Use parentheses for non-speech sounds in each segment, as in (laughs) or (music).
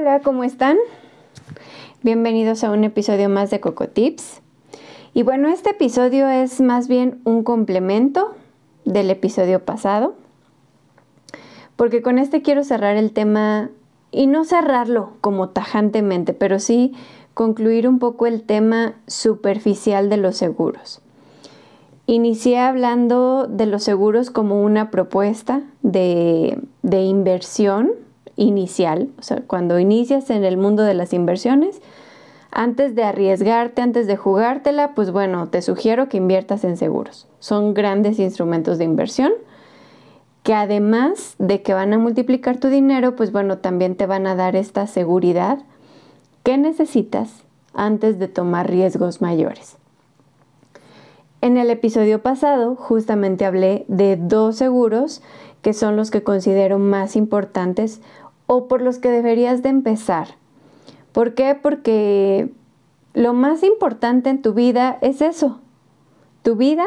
Hola, ¿cómo están? Bienvenidos a un episodio más de Coco Tips. Y bueno, este episodio es más bien un complemento del episodio pasado, porque con este quiero cerrar el tema y no cerrarlo como tajantemente, pero sí concluir un poco el tema superficial de los seguros. Inicié hablando de los seguros como una propuesta de, de inversión inicial, o sea, cuando inicias en el mundo de las inversiones, antes de arriesgarte, antes de jugártela, pues bueno, te sugiero que inviertas en seguros. Son grandes instrumentos de inversión que además de que van a multiplicar tu dinero, pues bueno, también te van a dar esta seguridad que necesitas antes de tomar riesgos mayores. En el episodio pasado justamente hablé de dos seguros que son los que considero más importantes o por los que deberías de empezar. ¿Por qué? Porque lo más importante en tu vida es eso, tu vida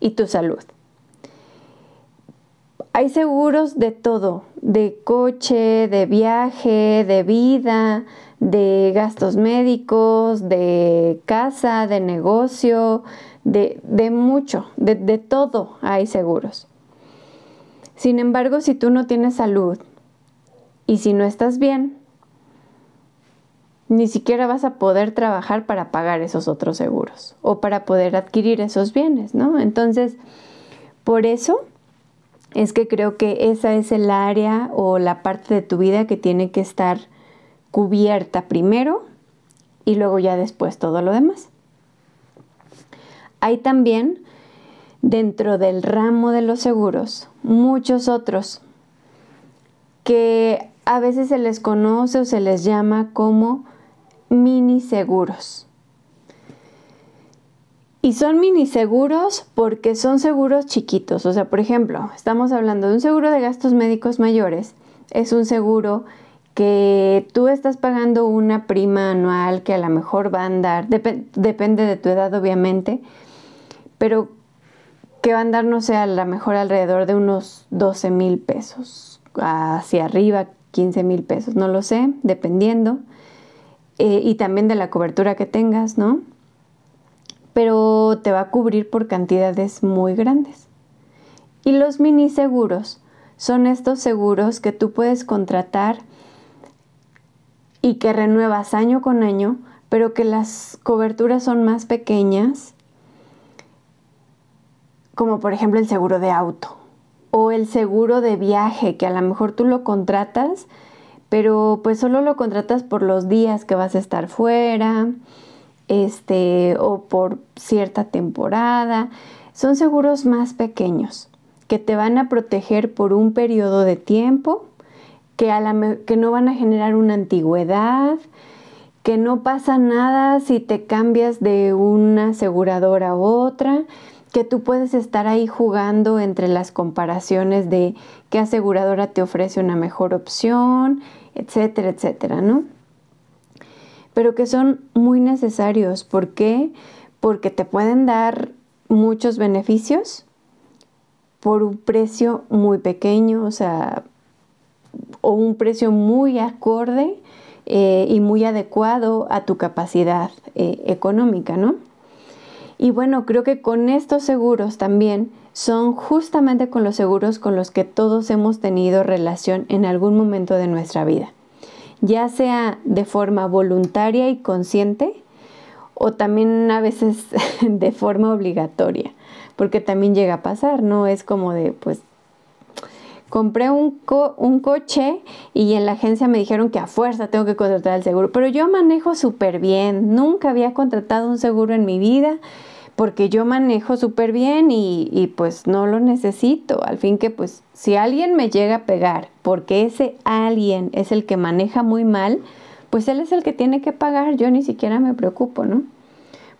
y tu salud. Hay seguros de todo, de coche, de viaje, de vida, de gastos médicos, de casa, de negocio, de, mucho, de, de todo hay seguros. Sin embargo, si tú no tienes salud, y si no estás bien, ni siquiera vas a poder trabajar para pagar esos otros seguros o para poder adquirir esos bienes, ¿no? Entonces, por eso es que creo que esa es el área o la parte de tu vida que tiene que estar cubierta primero y luego ya después todo lo demás. Hay también dentro del ramo de los seguros muchos otros que a veces se les conoce o se les llama como mini seguros. Y son mini seguros porque son seguros chiquitos. O sea, por ejemplo, estamos hablando de un seguro de gastos médicos mayores. Es un seguro que tú estás pagando una prima anual que a lo mejor va a andar, depende de tu edad obviamente, pero que va a andar, no sé, a lo mejor alrededor de unos 12 mil pesos hacia arriba, 15 mil pesos, no lo sé, dependiendo. Eh, y también de la cobertura que tengas, ¿no? Pero te va a cubrir por cantidades muy grandes. Y los mini seguros son estos seguros que tú puedes contratar y que renuevas año con año, pero que las coberturas son más pequeñas, como por ejemplo el seguro de auto o el seguro de viaje, que a lo mejor tú lo contratas, pero pues solo lo contratas por los días que vas a estar fuera, este, o por cierta temporada. Son seguros más pequeños que te van a proteger por un periodo de tiempo, que, a la, que no van a generar una antigüedad, que no pasa nada si te cambias de una aseguradora a otra que tú puedes estar ahí jugando entre las comparaciones de qué aseguradora te ofrece una mejor opción, etcétera, etcétera, ¿no? Pero que son muy necesarios. ¿Por qué? Porque te pueden dar muchos beneficios por un precio muy pequeño, o sea, o un precio muy acorde eh, y muy adecuado a tu capacidad eh, económica, ¿no? Y bueno, creo que con estos seguros también son justamente con los seguros con los que todos hemos tenido relación en algún momento de nuestra vida, ya sea de forma voluntaria y consciente o también a veces (laughs) de forma obligatoria, porque también llega a pasar, ¿no? Es como de, pues, compré un, un, coche y en la agencia me dijeron que a fuerza tengo que contratar el seguro, pero yo manejo súper bien, nunca había contratado un seguro en mi vida porque yo manejo súper bien y, y, pues no lo necesito. Al fin que pues si alguien me llega a pegar porque ese alguien es el que maneja muy mal, pues él es el que tiene que pagar, yo ni siquiera me preocupo, ¿no?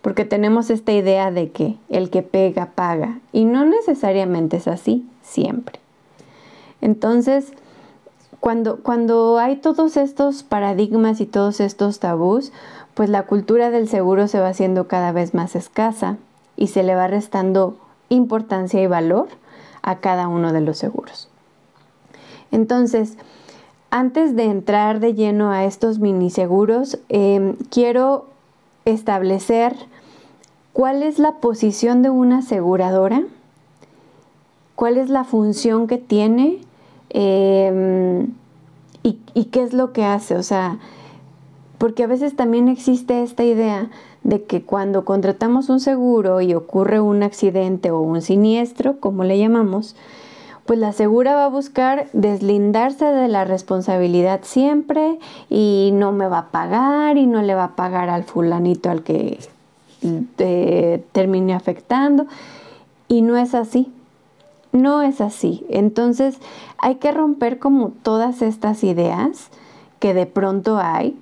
Porque tenemos esta idea de que el que pega paga y no necesariamente es así siempre. Entonces, cuando, cuando hay todos estos paradigmas y todos estos tabús, pues la cultura del seguro se va haciendo cada vez más escasa y se le va restando importancia y valor a cada uno de los seguros. Entonces, antes de entrar de lleno a estos miniseguros, eh, quiero establecer cuál es la posición de una aseguradora, cuál es la función que tiene em, y, qué es lo que hace. O sea, porque a veces también existe esta idea de que cuando contratamos un seguro y ocurre un accidente o un siniestro, como le llamamos, pues la segura va a buscar deslindarse de la responsabilidad siempre y no me va a pagar y no le va a pagar al fulanito al que termine afectando. Y no es así. No es así. Entonces hay que romper como todas estas ideas que de pronto hay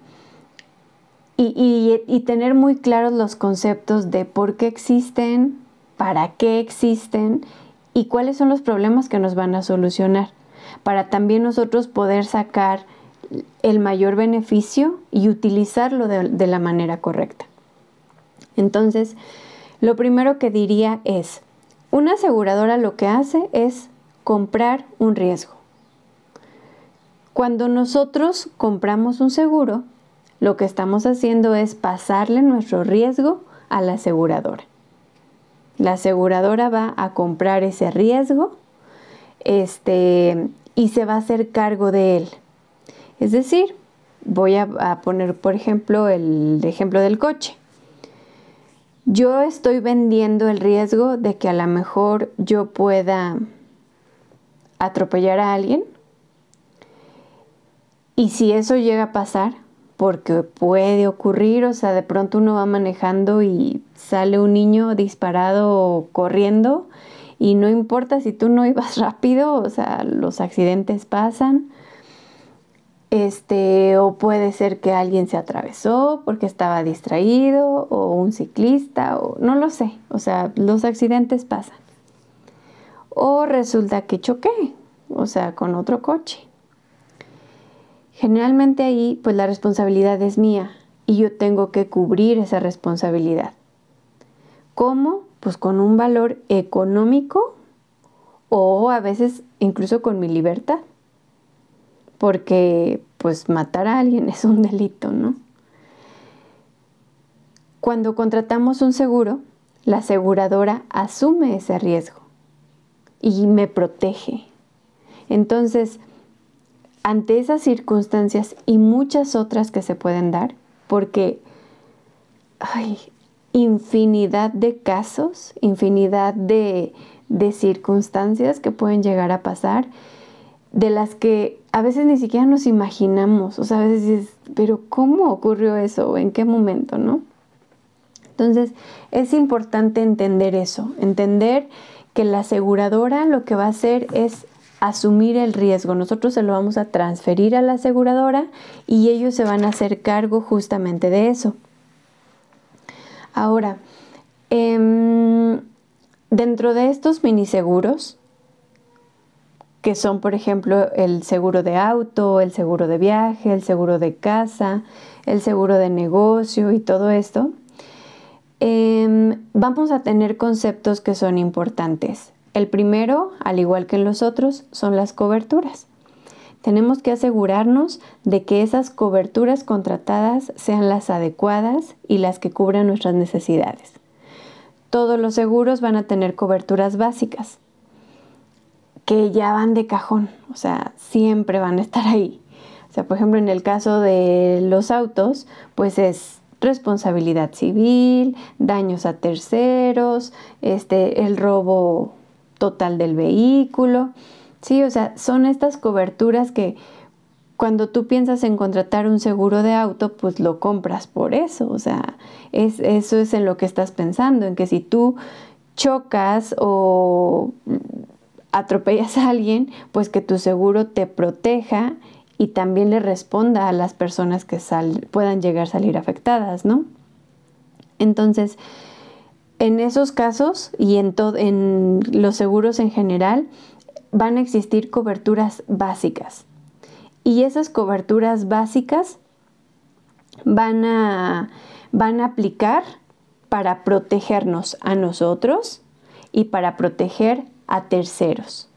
y, y tener muy claros los conceptos de por qué existen, para qué existen y cuáles son los problemas que nos van a solucionar, para también nosotros poder sacar el mayor beneficio y utilizarlo de, la manera correcta. Entonces, lo primero que diría es, una aseguradora lo que hace es comprar un riesgo. Cuando nosotros compramos un seguro, lo que estamos haciendo es pasarle nuestro riesgo a la aseguradora. La aseguradora va a comprar ese riesgo este, y se va a hacer cargo de él. Es decir, voy a, poner, por ejemplo, el ejemplo del coche. Yo estoy vendiendo el riesgo de que a lo mejor yo pueda atropellar a alguien. Y si eso llega a pasar, porque puede ocurrir, o sea, de pronto uno va manejando y sale un niño disparado corriendo y no importa si tú no ibas (laughs) rápido, o sea, los accidentes pasan. Este, o puede ser que alguien se atravesó porque estaba distraído, o un ciclista, o no lo sé, o sea, los accidentes pasan. O resulta que choqué, o sea, con otro coche. Generalmente ahí pues la responsabilidad es mía y yo tengo que cubrir esa responsabilidad. ¿Cómo? Pues con un valor económico o a veces incluso con mi libertad. Porque pues matar a alguien (laughs) es un delito, ¿no? Cuando contratamos un seguro, la aseguradora asume ese riesgo y me protege. Entonces, ante esas circunstancias y muchas otras que se pueden dar, porque hay infinidad de casos, infinidad de, de circunstancias que pueden llegar a pasar, de las que a veces ni siquiera nos imaginamos, o sea, a veces dices, pero ¿cómo ocurrió eso? ¿En qué momento? ¿No? Entonces, es importante entender eso, entender que la aseguradora lo que va a hacer es asumir el riesgo. Nosotros se lo vamos a transferir a la aseguradora y ellos se van a hacer cargo justamente de eso. Ahora, em, dentro de estos miniseguros, que son por ejemplo el seguro de auto, el seguro de viaje, el seguro de casa, el seguro de negocio y todo esto, em, vamos a tener conceptos que son importantes. El primero, al igual que en los otros, son las coberturas. Tenemos que asegurarnos de que esas coberturas contratadas sean las adecuadas y las que cubran nuestras necesidades. Todos los seguros van a tener coberturas básicas, que ya van de cajón, o sea, siempre van a estar ahí. O sea, por ejemplo, en el caso de los autos, pues es responsabilidad civil, daños a terceros, este, el robo total del vehículo. Sí, o sea, son estas coberturas que cuando tú piensas en contratar un seguro de auto, pues lo compras por eso. O sea, es, eso es en lo que estás pensando, en que si tú chocas o atropellas a alguien, pues que tu seguro te proteja y también le responda a las personas que puedan llegar a salir afectadas, ¿no? Entonces, en esos casos y en, en los seguros en general, van a existir coberturas básicas. Y esas coberturas básicas van a, van a aplicar para protegernos a nosotros y para proteger a terceros.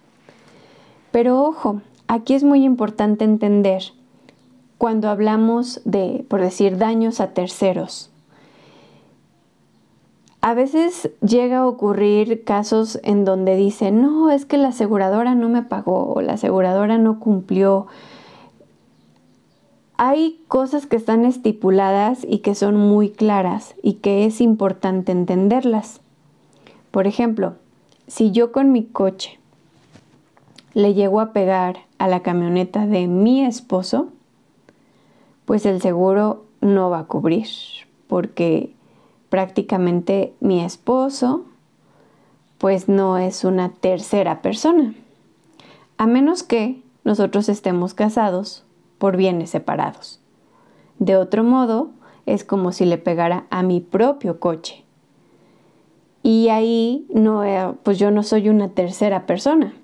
Pero ojo, aquí es muy importante entender cuando hablamos de, por decir, daños a terceros. A veces llega a ocurrir casos en donde dicen, no, es que la aseguradora no me pagó la aseguradora no cumplió. Hay cosas que están estipuladas y que son muy claras y que es importante entenderlas. Por ejemplo, si yo con mi coche le llego a pegar a la camioneta de mi esposo, pues el seguro no va a cubrir, porque prácticamente mi esposo pues no es una tercera persona, a menos que nosotros estemos casados por bienes separados. De otro modo, es como si le pegara a mi propio coche. Y ahí no, eh, pues yo no soy una tercera persona,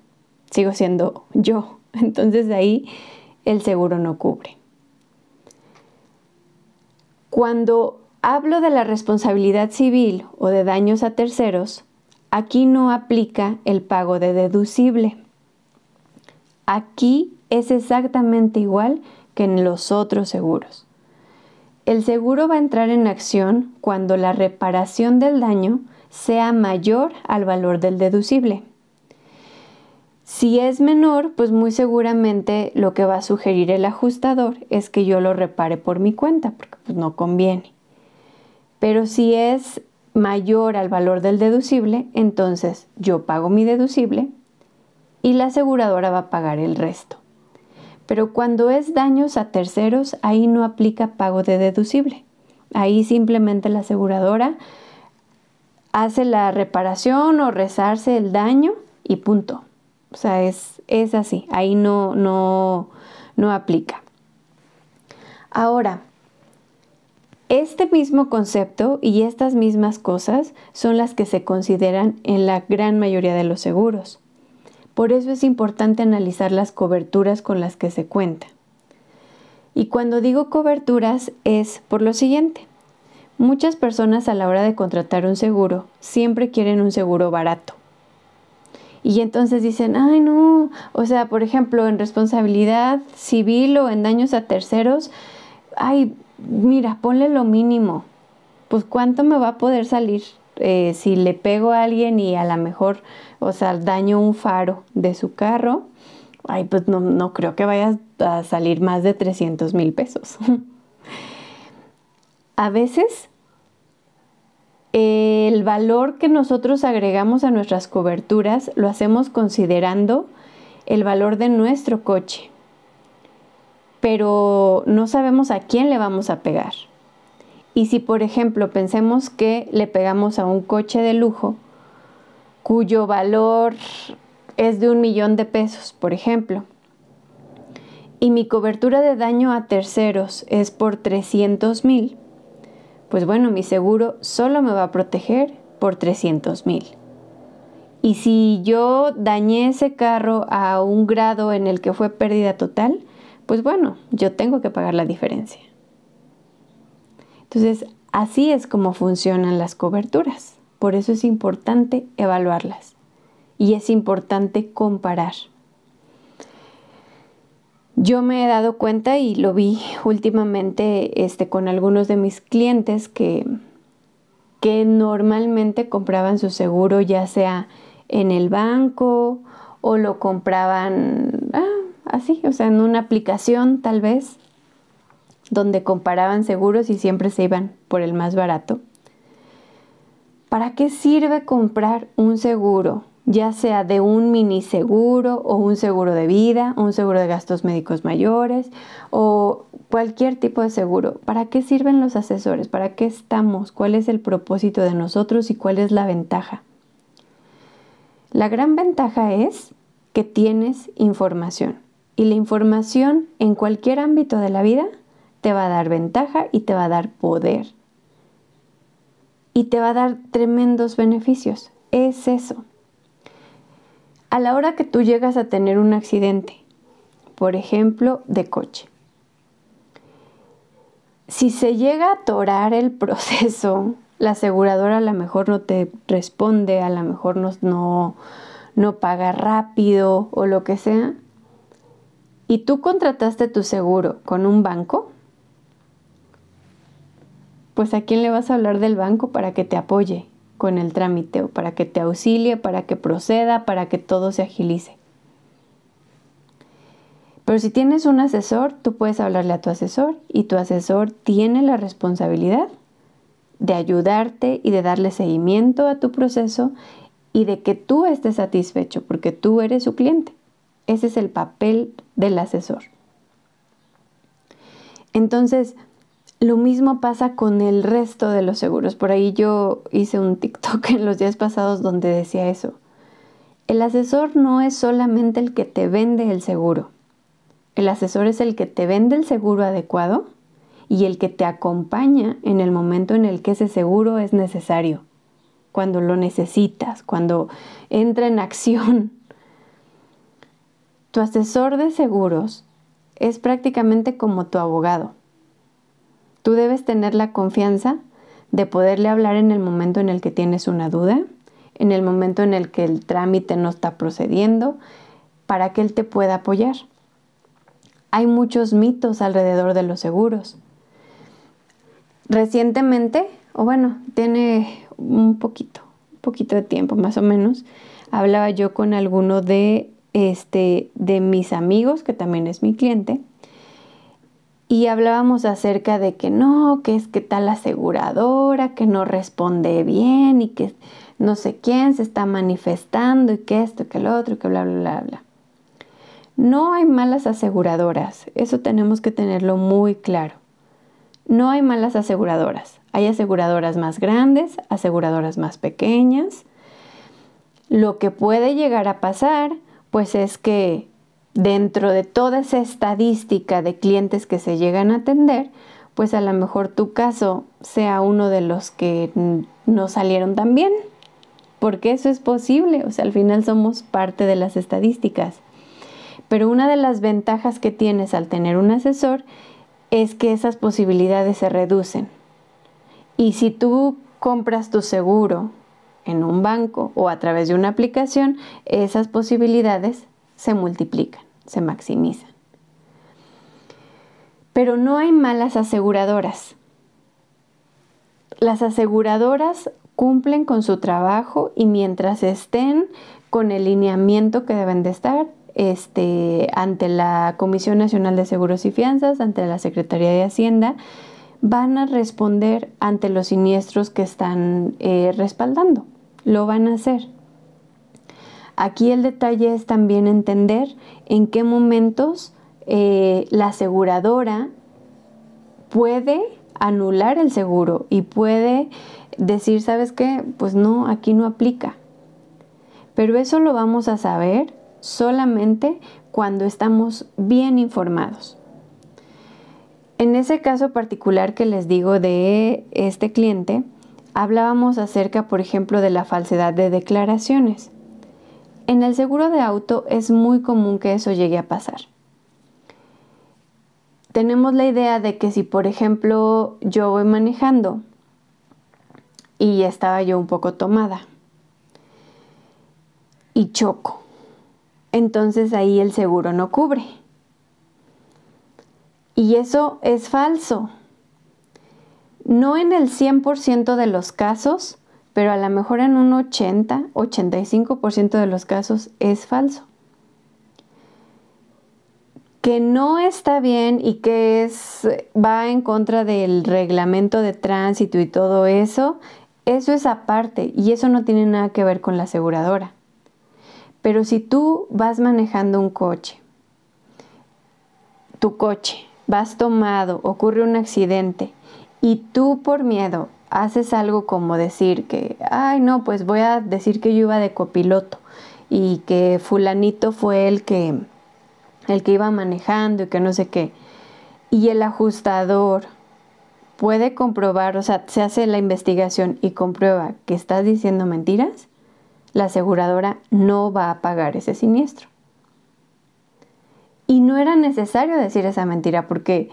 sigo siendo yo. (laughs) Entonces ahí el seguro no cubre. Cuando hablo de la responsabilidad civil o de daños a terceros, aquí no aplica el pago de deducible. Aquí es exactamente igual que en los otros seguros. El seguro va a entrar en acción cuando la reparación del daño sea mayor al valor del deducible. Si es menor, pues muy seguramente lo que va a sugerir el ajustador es que yo lo repare por mi cuenta, porque pues no conviene. Pero si es mayor al valor del deducible, entonces yo pago mi deducible y la aseguradora va a pagar el resto. Pero cuando es daños a terceros, ahí no aplica pago de deducible. Ahí simplemente la aseguradora hace la reparación o rezarse el daño y punto. O sea, es, es así, ahí no, no, no aplica. Ahora, este mismo concepto y estas mismas cosas son las que se consideran en la gran mayoría de los seguros. Por eso es importante analizar las coberturas con las que se cuenta. Y cuando digo coberturas es por lo siguiente. Muchas personas a la hora de contratar un seguro siempre quieren un seguro barato. Y entonces dicen, ay no, o sea, por ejemplo, en responsabilidad civil o en daños a terceros, ay, mira, ponle lo mínimo. Pues cuánto me va a poder salir eh, si le pego a alguien y a lo mejor, o sea, daño un faro de su carro. Ay, pues no, no creo que vaya a salir más de 300 mil pesos. (laughs) a veces el valor que nosotros agregamos a nuestras coberturas lo hacemos considerando el valor de nuestro coche, pero no sabemos a quién le vamos a pegar. Y si, por ejemplo, pensemos que le pegamos a un coche de lujo cuyo valor es de un millón de pesos, por ejemplo, y mi cobertura de daño a terceros es por 300 mil, pues bueno, mi seguro solo me va a proteger por 300 mil. Y si yo dañé ese carro a un grado en el que fue pérdida total, pues bueno, yo tengo que pagar la diferencia. Entonces, así es como funcionan las coberturas. Por eso es importante evaluarlas y es importante comparar. Yo me he dado cuenta y lo vi últimamente este, con algunos de mis clientes que, que normalmente compraban su seguro ya sea en el banco o lo compraban ah, así, o sea, en una aplicación tal vez, donde comparaban seguros y siempre se iban por el más barato. ¿Para qué sirve comprar un seguro ya sea de un mini seguro o un seguro de vida, un seguro de gastos médicos mayores o cualquier tipo de seguro. ¿Para qué sirven los asesores? ¿Para qué estamos? ¿Cuál es el propósito de nosotros y cuál es la ventaja? La gran ventaja es que tienes información y la información en cualquier ámbito de la vida te va a dar ventaja y te va a dar poder y te va a dar tremendos beneficios. Es eso. A la hora que tú llegas a tener un accidente, por ejemplo, de coche, si se llega a atorar el (laughs) proceso, la aseguradora a lo mejor no te responde, a lo mejor no, no, paga rápido o lo que sea, y tú contrataste tu seguro con un banco, pues a quién le vas a hablar del banco para que te apoye con el trámite o para que te auxilie, para que proceda, para que todo se agilice. Pero si tienes un asesor, tú puedes hablarle a tu asesor y tu asesor tiene la responsabilidad de ayudarte y de darle seguimiento a tu proceso y de que tú estés satisfecho porque tú eres su cliente. Ese es el papel del asesor. Entonces, lo mismo pasa con el resto de los seguros. Por ahí yo hice un TikTok (laughs) en los días pasados donde decía eso. El asesor no es solamente el que te vende el seguro. El asesor es el que te vende el seguro adecuado y el que te acompaña en el momento en el que ese seguro es necesario, cuando lo necesitas, cuando entra en acción. Tu asesor de seguros es prácticamente como tu abogado. Tú debes tener la confianza de poderle hablar en el momento en el que tienes una duda, en el momento en el que el trámite no está procediendo, para que él te pueda apoyar. Hay muchos mitos alrededor de los seguros. Recientemente, o bueno, tiene un poquito, un poquito de tiempo más o menos, hablaba yo con alguno de, este, de mis amigos, que también es mi cliente, y hablábamos acerca de que no, que es que tal aseguradora, que no responde bien y que no sé quién se está manifestando y que esto, que lo otro, que bla, bla, bla, bla. No hay malas aseguradoras, eso tenemos que tenerlo muy claro. No hay malas aseguradoras. Hay aseguradoras más grandes, aseguradoras más pequeñas. Lo que puede llegar a pasar, pues es que dentro de toda esa estadística de clientes que se llegan a atender, pues a lo mejor tu caso sea uno de los que no salieron tan bien, porque eso es posible, o sea, al final somos parte de las estadísticas. Pero una de las ventajas que tienes al tener un asesor es que esas posibilidades se reducen. Y si tú compras tu seguro en un banco o a través de una aplicación, esas posibilidades se multiplican se maximizan. Pero no hay malas aseguradoras. Las aseguradoras cumplen con su trabajo y mientras estén con el lineamiento que deben de estar este, ante la Comisión Nacional de Seguros y Fianzas, ante la Secretaría de Hacienda, van a responder ante los siniestros que están eh, respaldando. Lo van a hacer. Aquí el detalle es también entender en qué momentos eh, la aseguradora puede anular el seguro y puede decir, ¿sabes qué? Pues no, aquí no aplica. Pero eso lo vamos a saber solamente cuando estamos bien informados. En ese caso particular que les digo de este cliente, hablábamos acerca, por ejemplo, de la falsedad de declaraciones. En el seguro de auto es muy común que eso llegue a pasar. Tenemos la idea de que si, por ejemplo, yo voy manejando y estaba yo un poco tomada y choco, entonces ahí el seguro no cubre. Y eso es falso. No en el 100% de los casos, pero a lo mejor en un 80, 85% de los casos es falso. Que no está bien y que es, va en contra del reglamento de tránsito y todo eso, eso es aparte y eso no tiene nada que ver con la aseguradora. Pero si tú vas manejando un coche, tu coche, vas tomado, ocurre un accidente y tú por miedo haces algo como decir que, ay no, pues voy a decir que yo iba de copiloto y que fulanito fue el que el que iba manejando y que no sé qué. Y el ajustador puede comprobar, o sea, se hace la investigación y comprueba que estás diciendo mentiras, la aseguradora no va a pagar ese siniestro. Y no era necesario decir esa mentira porque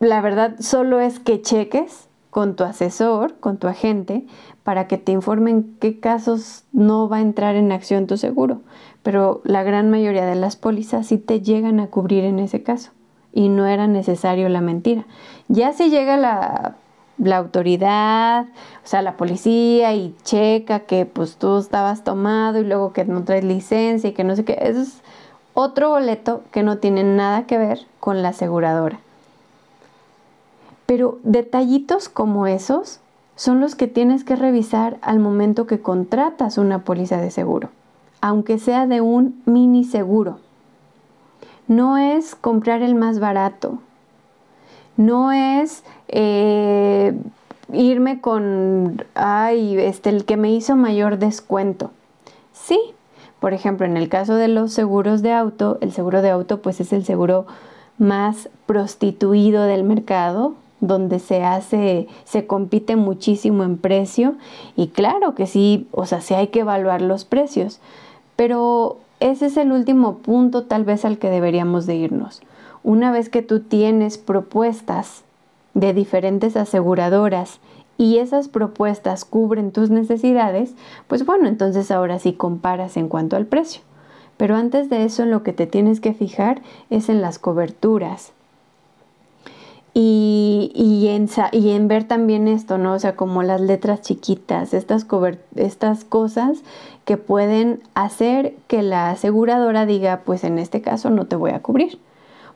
la verdad solo es que cheques con tu asesor, con tu agente, para que te informen qué casos no va a entrar en acción tu seguro. Pero la gran mayoría de las pólizas sí te llegan a cubrir en ese caso y no era necesario la mentira. Ya si llega la, la autoridad, o sea, la policía y checa que pues tú estabas tomado y luego que no traes licencia y que no sé qué, eso es otro boleto que no tiene nada que ver con la aseguradora. Pero detallitos como esos son los que tienes que revisar al momento que contratas una póliza de seguro, aunque sea de un mini seguro. No es comprar el más barato, no es eh, irme con, ay, este, el que me hizo mayor descuento. Sí, por ejemplo, en el caso de los seguros de auto, el seguro de auto pues es el seguro más prostituido del mercado, donde se hace, se compite muchísimo en precio y claro que sí, o sea, sí hay que evaluar los precios, pero ese es el último punto tal vez al que deberíamos de irnos. Una vez que tú tienes propuestas de diferentes aseguradoras y esas propuestas cubren tus necesidades, pues bueno, entonces ahora sí comparas en cuanto al precio. Pero antes de eso, lo que te tienes que fijar es en las coberturas, y, en, en, ver también esto, ¿no? O sea, como las letras chiquitas, estas, estas cosas que pueden hacer que la aseguradora diga, pues en este caso no te voy a cubrir.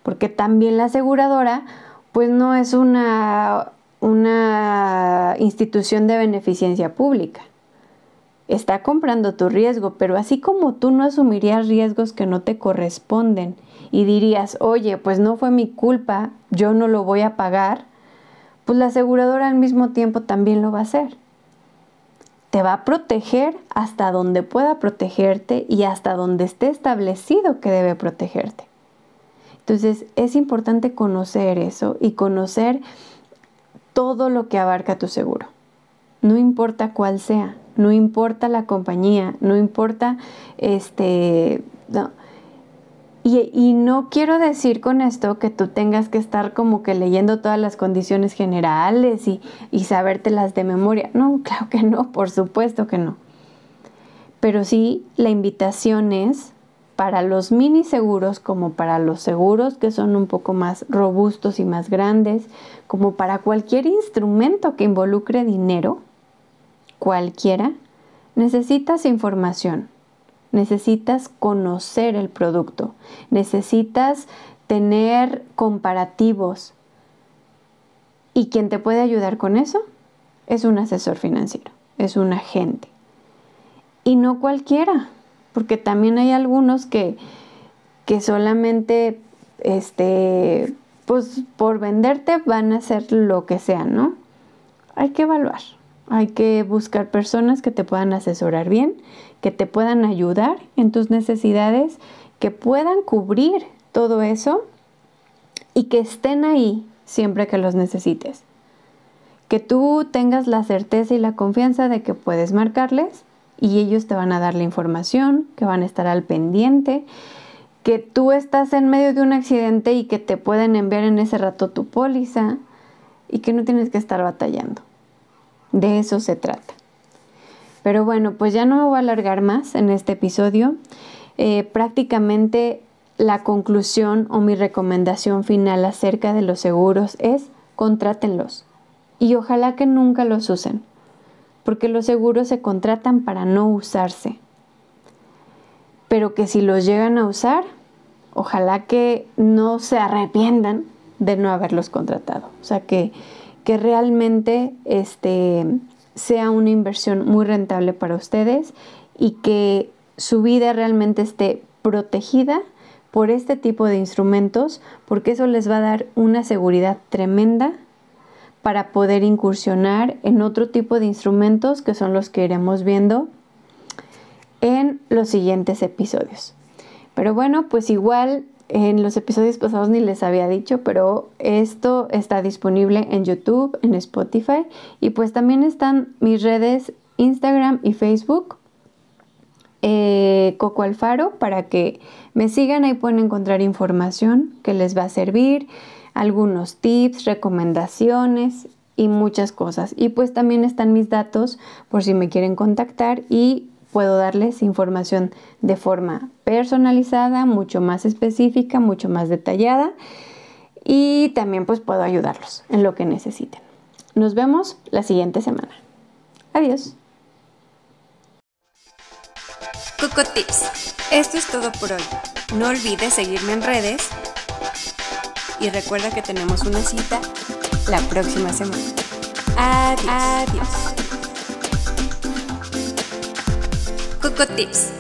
Porque también la aseguradora, pues no es una, una institución de beneficencia pública. Está comprando tu riesgo, pero así como tú no asumirías riesgos que no te corresponden y dirías, oye, pues no fue mi culpa, yo no lo voy a pagar, pues la aseguradora al mismo tiempo también lo va a hacer. Te va a proteger hasta donde pueda protegerte y hasta donde esté establecido que debe protegerte. Entonces es importante conocer eso y conocer todo lo que abarca tu seguro. No importa cuál sea, no importa la compañía, no importa este, y, no quiero decir con esto que tú tengas que estar como que leyendo todas las condiciones generales y, y sabértelas de memoria. No, claro que no, por supuesto que no. Pero sí, la invitación es para los mini seguros como para los seguros que son un poco más robustos y más grandes, como para cualquier instrumento que involucre dinero, cualquiera, necesitas información necesitas conocer el producto, necesitas tener comparativos. ¿Y quien te puede ayudar con eso? Es un asesor financiero, es un agente. Y no cualquiera, porque también hay algunos que, que solamente, este, pues por venderte van a hacer lo que sea, ¿no? Hay que evaluar. Hay que buscar personas que te puedan asesorar bien, que te puedan ayudar en tus necesidades, que puedan cubrir todo eso y que estén ahí siempre que los necesites. Que tú tengas la certeza y la confianza de que puedes marcarles y ellos te van a dar la información, que van a estar al pendiente, que tú estás en medio de un accidente y que te pueden enviar en ese rato tu póliza y que no tienes que estar batallando. De eso se trata. Pero bueno, pues ya no me voy a alargar más en este episodio. Eh, prácticamente la conclusión o mi recomendación final acerca de los seguros es contrátenlos. Y ojalá que nunca los usen, porque los seguros se contratan para no usarse. Pero que si los llegan a usar, ojalá que no se arrepientan de no haberlos contratado. O sea, que que realmente este, sea una inversión muy rentable para ustedes y que su vida realmente esté protegida por este tipo de instrumentos, porque eso les va a dar una seguridad tremenda para poder incursionar en otro tipo de instrumentos que son los que iremos viendo en los siguientes episodios. Pero bueno, pues igual en los episodios pasados ni les había dicho, pero esto está disponible en YouTube, en Spotify y pues también están mis redes Instagram y Facebook. Eh, Coco Alfaro para que me sigan ahí pueden encontrar información que les va a servir algunos tips recomendaciones y muchas cosas y pues también están mis datos por si me quieren contactar y puedo darles información de forma personalizada, mucho más específica, mucho más detallada y también pues puedo ayudarlos en lo que necesiten. Nos vemos la siguiente semana. Adiós. Coco Tips. Esto es todo por hoy. No olvides seguirme en redes y recuerda que tenemos una cita la próxima semana. Adiós. Adiós. Coco Tips